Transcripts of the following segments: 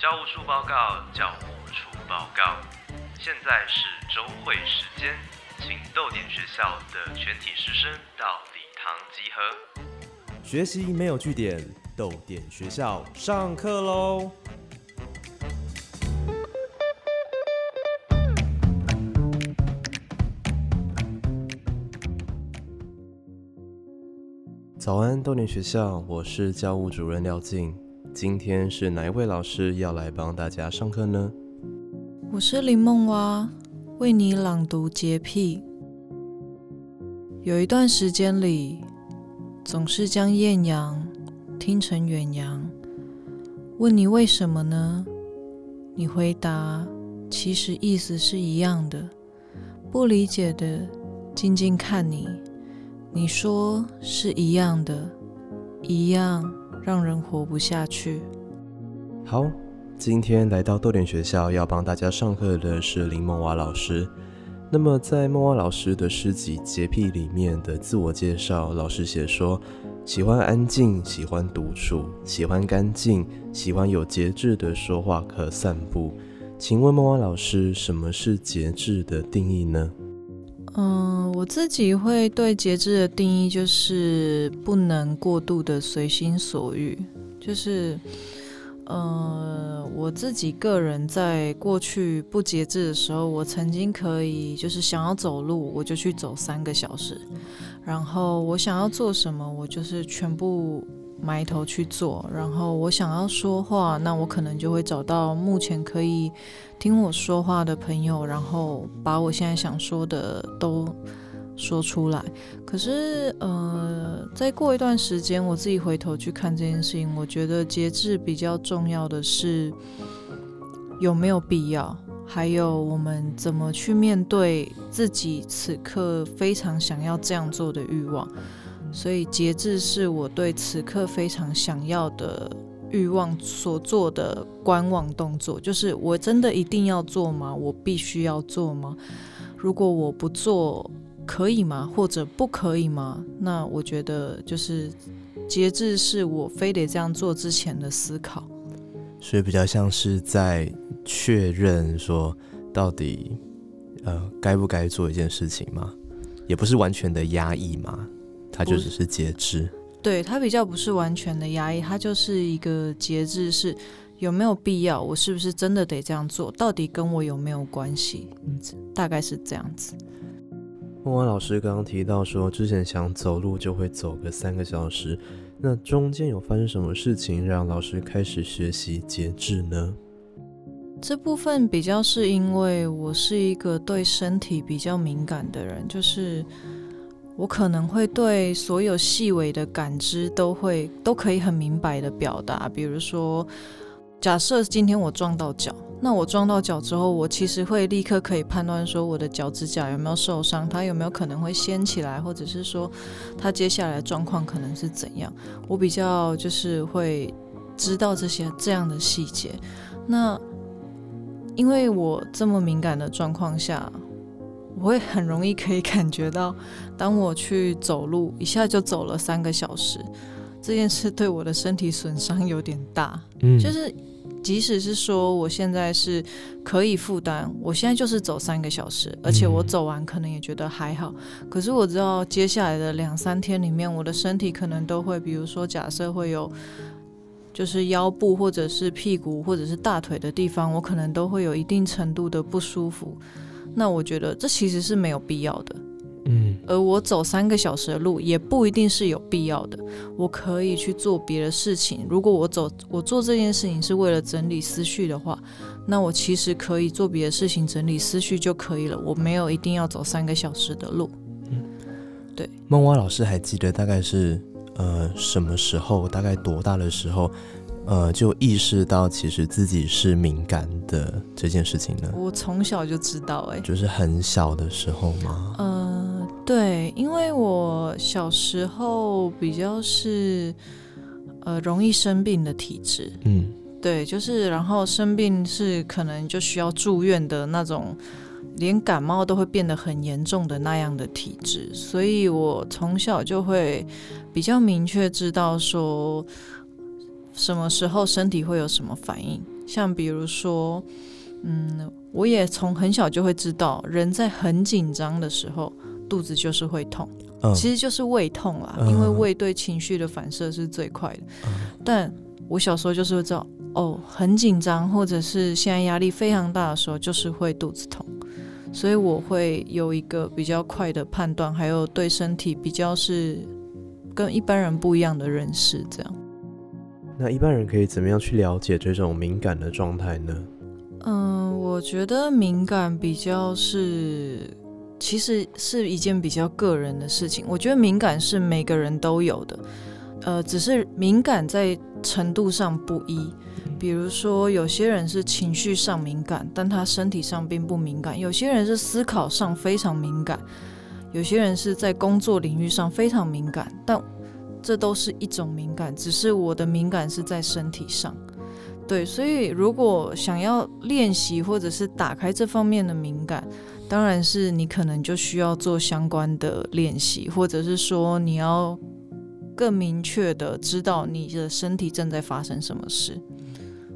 教务处报告，教务处报告。现在是周会时间，请豆点学校的全体师生到礼堂集合。学习没有据点，豆点学校上课喽！早安，豆点学校，我是教务主任廖静。今天是哪一位老师要来帮大家上课呢？我是林梦蛙，为你朗读洁癖。有一段时间里，总是将艳阳听成远洋。问你为什么呢？你回答，其实意思是一样的。不理解的，静静看你。你说是一样的，一样让人活不下去。好，今天来到豆点学校要帮大家上课的是林梦娃老师。那么在梦娃老师的诗集《洁癖》里面的自我介绍，老师写说喜欢安静，喜欢独处，喜欢干净，喜欢有节制的说话和散步。请问梦娃老师，什么是节制的定义呢？嗯，我自己会对节制的定义就是不能过度的随心所欲，就是，呃，我自己个人在过去不节制的时候，我曾经可以就是想要走路，我就去走三个小时，然后我想要做什么，我就是全部。埋头去做，然后我想要说话，那我可能就会找到目前可以听我说话的朋友，然后把我现在想说的都说出来。可是，呃，再过一段时间，我自己回头去看这件事情，我觉得节制比较重要的是有没有必要，还有我们怎么去面对自己此刻非常想要这样做的欲望。所以节制是我对此刻非常想要的欲望所做的观望动作，就是我真的一定要做吗？我必须要做吗？如果我不做，可以吗？或者不可以吗？那我觉得就是节制是我非得这样做之前的思考，所以比较像是在确认说到底呃该不该做一件事情吗？也不是完全的压抑吗？它就只是节制，对它比较不是完全的压抑，它就是一个节制，是有没有必要？我是不是真的得这样做？到底跟我有没有关系？嗯，大概是这样子。孟文老师刚刚提到说，之前想走路就会走个三个小时，那中间有发生什么事情让老师开始学习节制呢？这部分比较是因为我是一个对身体比较敏感的人，就是。我可能会对所有细微的感知都会都可以很明白的表达，比如说，假设今天我撞到脚，那我撞到脚之后，我其实会立刻可以判断说我的脚趾甲有没有受伤，它有没有可能会掀起来，或者是说它接下来状况可能是怎样。我比较就是会知道这些这样的细节。那因为我这么敏感的状况下。我会很容易可以感觉到，当我去走路，一下就走了三个小时，这件事对我的身体损伤有点大。嗯，就是即使是说我现在是可以负担，我现在就是走三个小时，而且我走完可能也觉得还好。可是我知道接下来的两三天里面，我的身体可能都会，比如说假设会有，就是腰部或者是屁股或者是大腿的地方，我可能都会有一定程度的不舒服。那我觉得这其实是没有必要的，嗯，而我走三个小时的路也不一定是有必要的，我可以去做别的事情。如果我走我做这件事情是为了整理思绪的话，那我其实可以做别的事情整理思绪就可以了。我没有一定要走三个小时的路，嗯，对。梦蛙老师还记得大概是呃什么时候，大概多大的时候？呃，就意识到其实自己是敏感的这件事情呢。我从小就知道，哎，就是很小的时候吗？呃，对，因为我小时候比较是呃容易生病的体质，嗯，对，就是然后生病是可能就需要住院的那种，连感冒都会变得很严重的那样的体质，所以我从小就会比较明确知道说什么时候身体会有什么反应。像比如说，嗯，我也从很小就会知道，人在很紧张的时候，肚子就是会痛，其实就是胃痛啦，因为胃对情绪的反射是最快的。但我小时候就是会知道。哦，很紧张，或者是现在压力非常大的时候，就是会肚子痛，所以我会有一个比较快的判断，还有对身体比较是跟一般人不一样的认识。这样，那一般人可以怎么样去了解这种敏感的状态呢？嗯，我觉得敏感比较是，其实是一件比较个人的事情。我觉得敏感是每个人都有的，呃，只是敏感在程度上不一。比如说，有些人是情绪上敏感，但他身体上并不敏感；有些人是思考上非常敏感；有些人是在工作领域上非常敏感。但这都是一种敏感，只是我的敏感是在身体上。对，所以如果想要练习或者是打开这方面的敏感，当然是你可能就需要做相关的练习，或者是说你要更明确的知道你的身体正在发生什么事。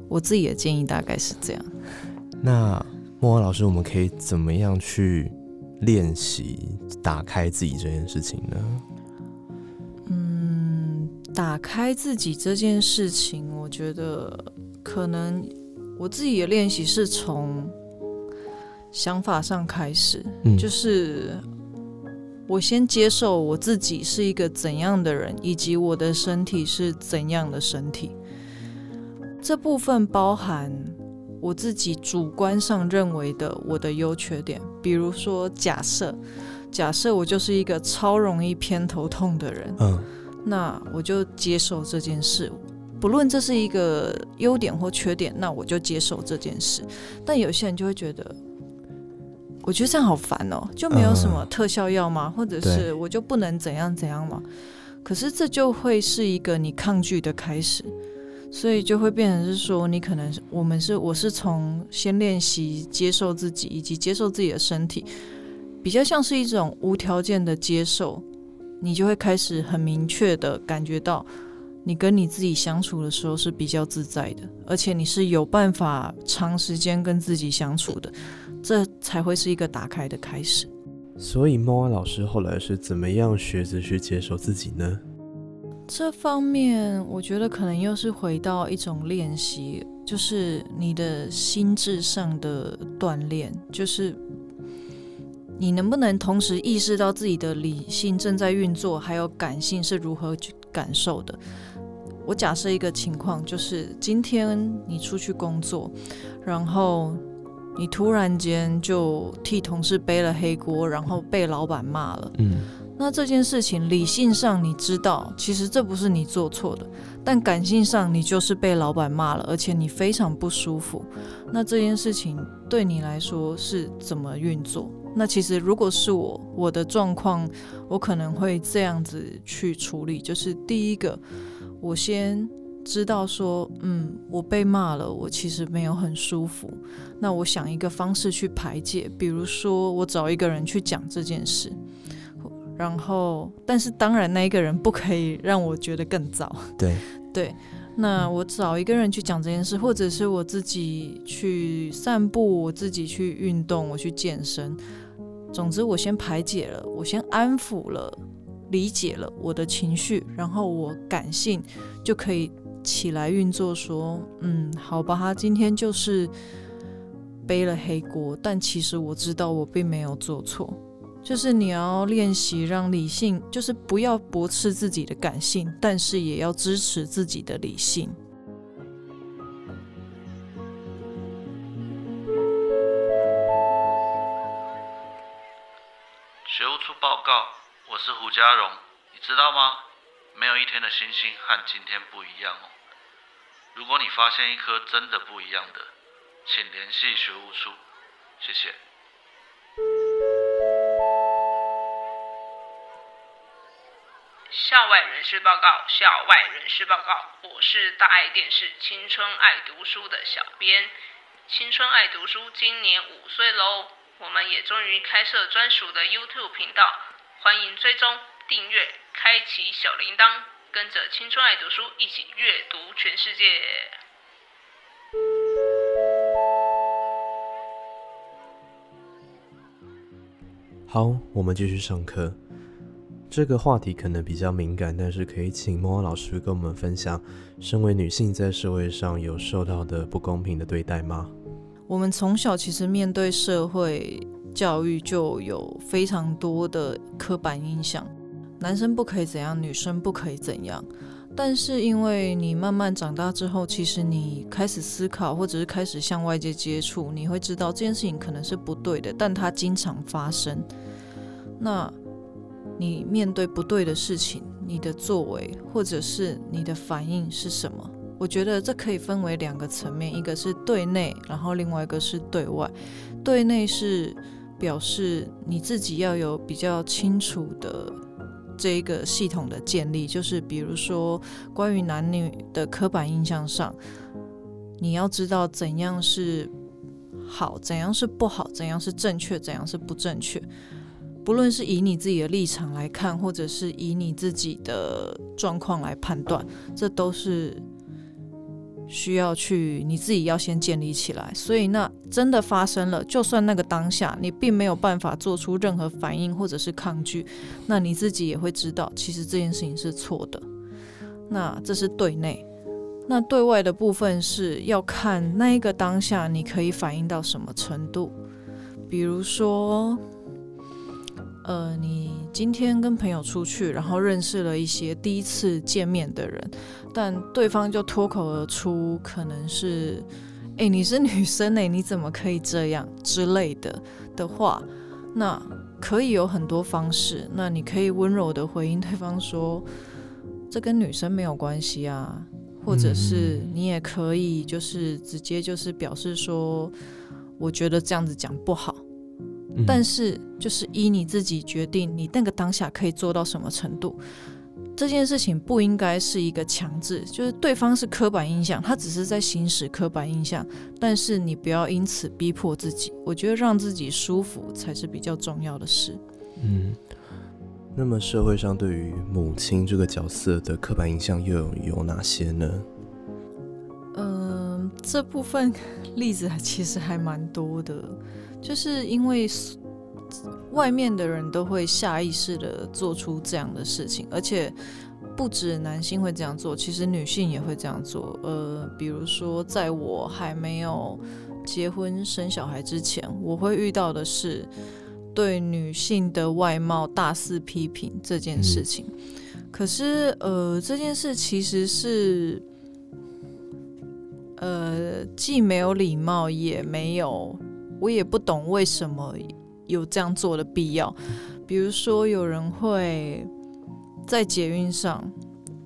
我自己的建议大概是这样。那莫文老师，我们可以怎么样去练习打开自己这件事情呢？嗯，打开自己这件事情，我觉得可能我自己的练习是从想法上开始，就是我先接受我自己是一个怎样的人，以及我的身体是怎样的身体。这部分包含我自己主观上认为的我的优缺点，比如说假设，假设我就是一个超容易偏头痛的人，嗯，那我就接受这件事，不论这是一个优点或缺点，那我就接受这件事。但有些人就会觉得，我觉得这样好烦哦，就没有什么特效药吗？或者是我就不能怎样怎样吗？可是这就会是一个你抗拒的开始。所以就会变成是说，你可能我们是我是从先练习接受自己，以及接受自己的身体，比较像是一种无条件的接受，你就会开始很明确的感觉到，你跟你自己相处的时候是比较自在的，而且你是有办法长时间跟自己相处的，这才会是一个打开的开始。所以猫安老师后来是怎么样学着去接受自己呢？这方面，我觉得可能又是回到一种练习，就是你的心智上的锻炼，就是你能不能同时意识到自己的理性正在运作，还有感性是如何去感受的。我假设一个情况，就是今天你出去工作，然后你突然间就替同事背了黑锅，然后被老板骂了。嗯。那这件事情，理性上你知道，其实这不是你做错的，但感性上你就是被老板骂了，而且你非常不舒服。那这件事情对你来说是怎么运作？那其实如果是我，我的状况，我可能会这样子去处理，就是第一个，我先知道说，嗯，我被骂了，我其实没有很舒服。那我想一个方式去排解，比如说我找一个人去讲这件事。然后，但是当然，那一个人不可以让我觉得更糟。对 对，那我找一个人去讲这件事，或者是我自己去散步，我自己去运动，我去健身。总之，我先排解了，我先安抚了，理解了我的情绪，然后我感性就可以起来运作，说，嗯，好吧，他今天就是背了黑锅，但其实我知道我并没有做错。就是你要练习让理性，就是不要驳斥自己的感性，但是也要支持自己的理性。我是胡家荣，你知道吗？没有一天的星星和今天不一样哦。如果你发现一颗真的不一样的，请联系学务处，谢谢。校外人士报告，校外人士报告，我是大爱电视《青春爱读书》的小编。青春爱读书今年五岁喽，我们也终于开设专属的 YouTube 频道，欢迎追踪、订阅、开启小铃铛，跟着青春爱读书一起阅读全世界。好，我们继续上课。这个话题可能比较敏感，但是可以请莫老师跟我们分享，身为女性在社会上有受到的不公平的对待吗？我们从小其实面对社会教育就有非常多的刻板印象，男生不可以怎样，女生不可以怎样。但是因为你慢慢长大之后，其实你开始思考，或者是开始向外界接触，你会知道这件事情可能是不对的，但它经常发生。那你面对不对的事情，你的作为或者是你的反应是什么？我觉得这可以分为两个层面，一个是对内，然后另外一个是对外。对内是表示你自己要有比较清楚的这一个系统的建立，就是比如说关于男女的刻板印象上，你要知道怎样是好，怎样是不好，怎样是正确，怎样是不正确。不论是以你自己的立场来看，或者是以你自己的状况来判断，这都是需要去你自己要先建立起来。所以，那真的发生了，就算那个当下你并没有办法做出任何反应或者是抗拒，那你自己也会知道，其实这件事情是错的。那这是对内，那对外的部分是要看那一个当下你可以反应到什么程度，比如说。呃，你今天跟朋友出去，然后认识了一些第一次见面的人，但对方就脱口而出，可能是“哎，你是女生哎，你怎么可以这样”之类的的话，那可以有很多方式。那你可以温柔的回应对方说：“这跟女生没有关系啊。”或者是你也可以就是直接就是表示说：“我觉得这样子讲不好。”但是，就是依你自己决定，你那个当下可以做到什么程度，这件事情不应该是一个强制，就是对方是刻板印象，他只是在行使刻板印象，但是你不要因此逼迫自己，我觉得让自己舒服才是比较重要的事。嗯，那么社会上对于母亲这个角色的刻板印象又有有哪些呢？嗯，这部分 例子其实还蛮多的。就是因为外面的人都会下意识的做出这样的事情，而且不止男性会这样做，其实女性也会这样做。呃，比如说在我还没有结婚生小孩之前，我会遇到的是对女性的外貌大肆批评这件事情。可是，呃，这件事其实是呃既没有礼貌，也没有。我也不懂为什么有这样做的必要。比如说，有人会在捷运上，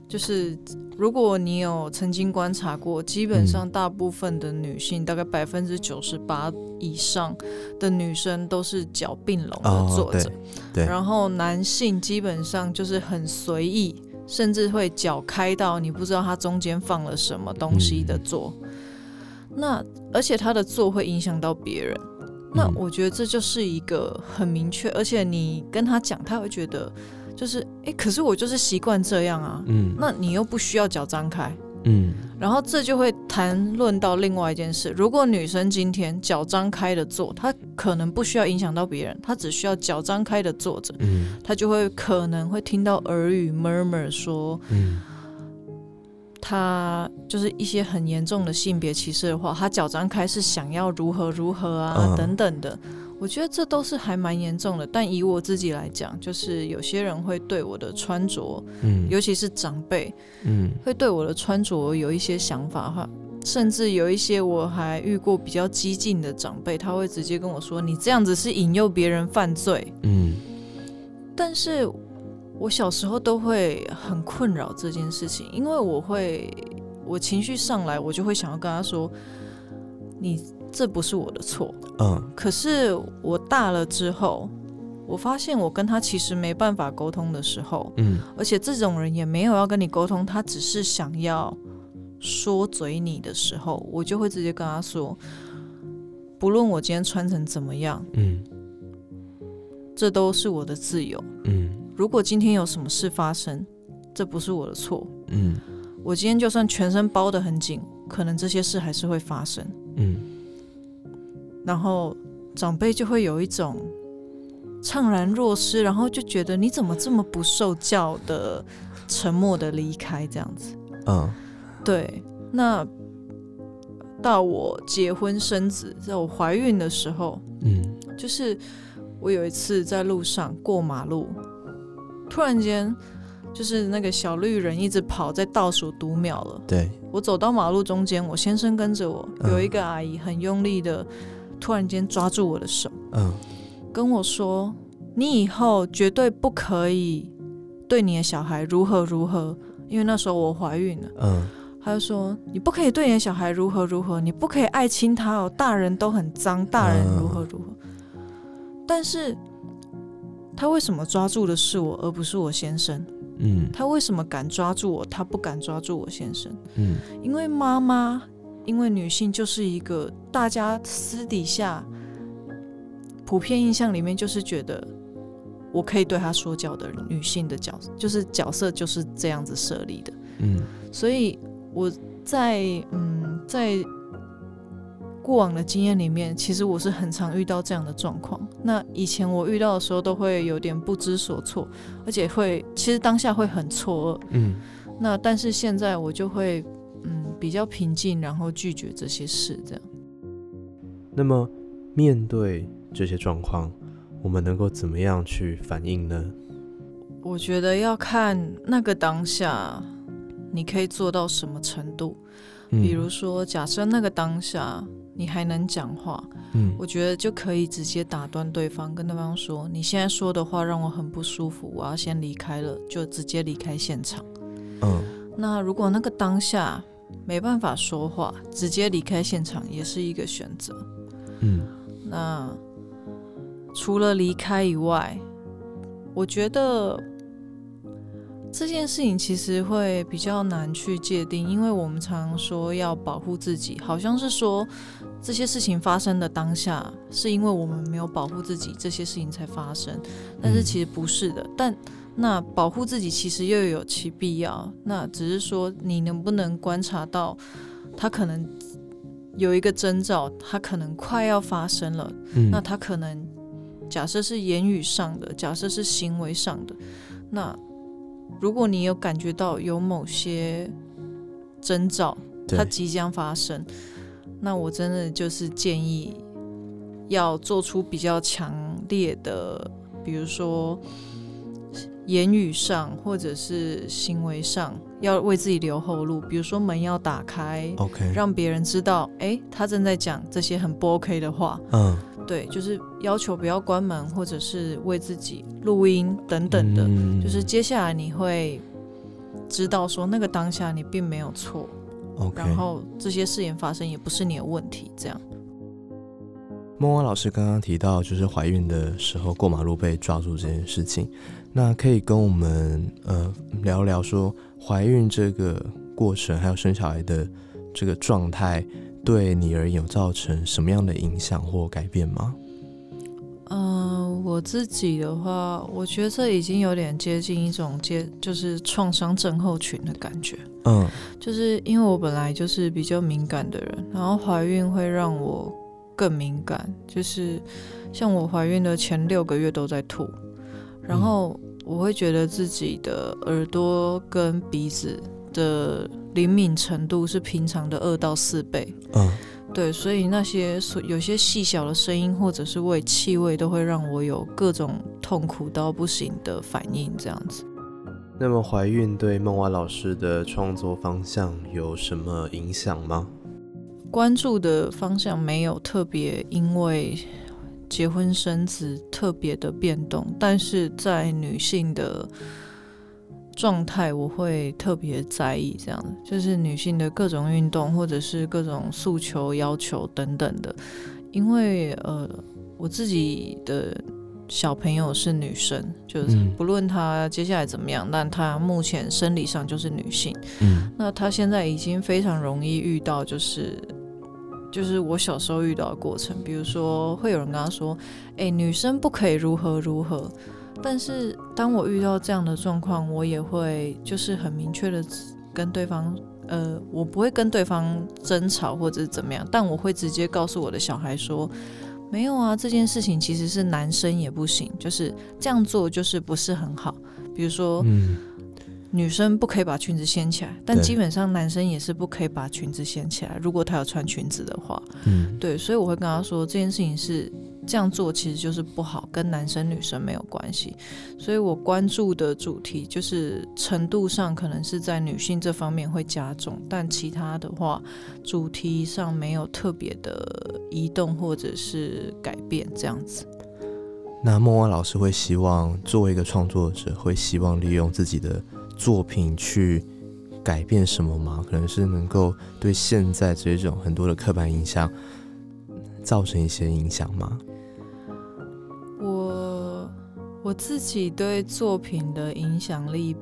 就是如果你有曾经观察过，基本上大部分的女性，大概百分之九十八以上的女生都是脚并拢的坐着，对。然后男性基本上就是很随意，甚至会脚开到你不知道它中间放了什么东西的坐。那而且他的做会影响到别人，那我觉得这就是一个很明确，而且你跟他讲，他会觉得就是哎，可是我就是习惯这样啊，嗯，那你又不需要脚张开，嗯，然后这就会谈论到另外一件事，如果女生今天脚张开的坐，她可能不需要影响到别人，她只需要脚张开的坐着，嗯，她就会可能会听到耳语 murmur 说，嗯。他就是一些很严重的性别歧视的话，他脚张开是想要如何如何啊等等的，我觉得这都是还蛮严重的。但以我自己来讲，就是有些人会对我的穿着，嗯，尤其是长辈，嗯，会对我的穿着有一些想法哈，甚至有一些我还遇过比较激进的长辈，他会直接跟我说：“你这样子是引诱别人犯罪。”嗯，但是。我小时候都会很困扰这件事情，因为我会，我情绪上来，我就会想要跟他说：“你这不是我的错。”嗯。可是我大了之后，我发现我跟他其实没办法沟通的时候，嗯，而且这种人也没有要跟你沟通，他只是想要说嘴你的时候，我就会直接跟他说：“不论我今天穿成怎么样，嗯这都是我的自由。嗯如果今天有什么事发生，这不是我的错。嗯我今天就算全身包得很紧，可能这些事还是会发生。嗯然后长辈就会有一种怅然若失，然后就觉得你怎么这么不受教的沉默的离开这样子。嗯对，那到我结婚生子，在我怀孕的时候，嗯就是我有一次在路上过马路，突然间就是那个小绿人一直跑，在倒数读秒了。对，我走到马路中间，我先生跟着我，嗯有一个阿姨很用力的，突然间抓住我的手，嗯跟我说：“你以后绝对不可以对你的小孩如何如何，因为那时候我怀孕了。”嗯他就说：“你不可以对你的小孩如何如何，你不可以爱亲他哦，大人都很脏，大人如何如何。但是，他为什么抓住的是我，而不是我先生？嗯他为什么敢抓住我，他不敢抓住我先生？嗯因为妈妈，因为女性就是一个大家私底下普遍印象里面就是觉得我可以对她说教的女性的角，就是角色就是这样子设立的。嗯所以我在嗯在过往的经验里面，其实我是很常遇到这样的状况。那以前我遇到的时候，都会有点不知所措，而且会其实当下会很错愕。嗯那但是现在我就会嗯比较平静，然后拒绝这些事，这样。那么面对这些状况，我们能够怎么样去反应呢？我觉得要看那个当下你可以做到什么程度。嗯比如说，假设那个当下你还能讲话，嗯我觉得就可以直接打断对方，跟对方说：“你现在说的话让我很不舒服，我要先离开了。”就直接离开现场。嗯那如果那个当下没办法说话，直接离开现场也是一个选择。嗯那除了离开以外，我觉得这件事情其实会比较难去界定，因为我们常说要保护自己，好像是说这些事情发生的当下，是因为我们没有保护自己，这些事情才发生。但是其实不是的，但那保护自己其实又有其必要。那只是说你能不能观察到，它可能有一个征兆，它可能快要发生了。嗯那他可能假设是言语上的，假设是行为上的，那如果你有感觉到有某些征兆，它即将发生，那我真的就是建议要做出比较强烈的，比如说言语上或者是行为上，要为自己留后路，比如说门要打开。OK 让别人知道，哎、他正在讲这些很不 OK 的话，嗯对，就是要求不要关门，或者是为自己录音等等的，嗯就是接下来你会知道说那个当下你并没有错，OK。然后这些事情发生也不是你的问题，这样。梦蛙老师刚刚提到，就是怀孕的时候过马路被抓住这件事情，那可以跟我们呃聊聊说怀孕这个过程，还有生小孩的这个状态，对你而言有造成什么样的影响或改变吗？嗯、我自己的话，我觉得这已经有点接近一种接，就是创伤症候群的感觉。嗯就是因为我本来就是比较敏感的人，然后怀孕会让我更敏感。就是像我怀孕的前六个月都在吐，然后我会觉得自己的耳朵跟鼻子的灵敏程度是平常的二到四倍。嗯对，所以那些所有些细小的声音或者是味气味，都会让我有各种痛苦到不行的反应，这样子。那么怀孕对梦蛙老师的创作方向有什么影响吗？关注的方向没有特别因为结婚生子特别的变动，但是在女性的状态，我会特别在意这样，就是女性的各种运动或者是各种诉求、要求等等的，因为呃，我自己的。小朋友是女生，就是嗯不论她接下来怎么样，但她目前生理上就是女性。嗯那她现在已经非常容易遇到，就是就是我小时候遇到的过程，比如说会有人跟她说：“哎、女生不可以如何如何。”但是当我遇到这样的状况，我也会就是很明确的跟对方，呃，我不会跟对方争吵或者是怎么样，但我会直接告诉我的小孩说：“没有啊，这件事情其实是男生也不行，就是这样做就是不是很好。”比如说，嗯，女生不可以把裙子掀起来，但基本上男生也是不可以把裙子掀起来。如果他有穿裙子的话，嗯，对，所以我会跟他说这件事情是这样做，其实就是不好，跟男生女生没有关系。所以我关注的主题就是程度上可能是在女性这方面会加重，但其他的话主题上没有特别的移动或者是改变这样子。那梦蛙老师会希望作为一个创作者，会希望利用自己的作品去改变什么吗？可能是能够对现在这种很多的刻板印象造成一些影响吗？我我自己对作品的影响力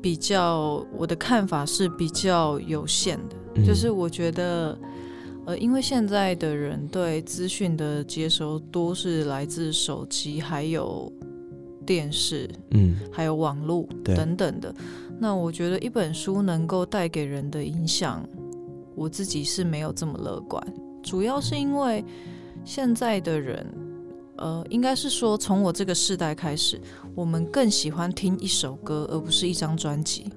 比较，我的看法是比较有限的，嗯就是我觉得。呃，因为现在的人对资讯的接收多是来自手机，还有电视，嗯还有网络等等的。那我觉得一本书能够带给人的影响，我自己是没有这么乐观。主要是因为现在的人，呃，应该是说从我这个世代开始，我们更喜欢听一首歌，而不是一张专辑。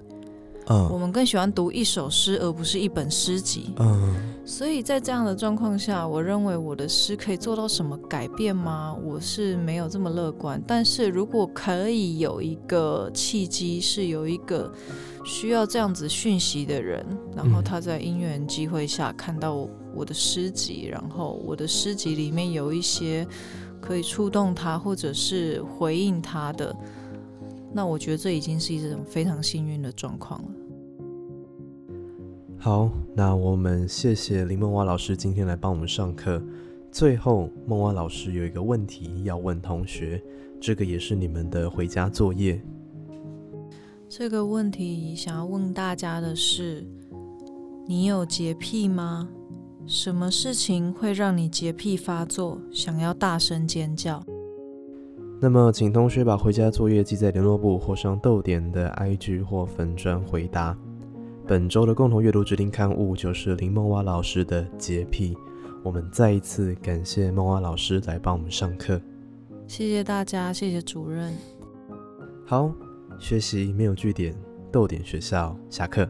我嗯们更喜欢读一首诗，而不是一本诗集。嗯所以在这样的状况下，我认为我的诗可以做到什么改变吗？我是没有这么乐观。但是如果可以有一个契机，是有一个需要这样子讯息的人，然后嗯他在因缘机会下看到我我的诗集，然后我的诗集里面有一些可以触动他或者是回应他的，那我觉得这已经是一种非常幸运的状况了。好，那我们谢谢林梦蛙老师今天来帮我们上课。最后，梦蛙老师有一个问题要问同学，这个也是你们的回家作业。这个问题想要问大家的是：你有洁癖吗？什么事情会让你洁癖发作，想要大声尖叫？那么，请同学把回家作业记在联络簿或上豆点的 IG 或粉砖回答。本周的共同阅读指定刊物就是林梦蛙老师的《洁癖》。我们再一次感谢梦蛙老师来帮我们上课。谢谢大家，谢谢主任。好，学习没有据点，豆点学校下课。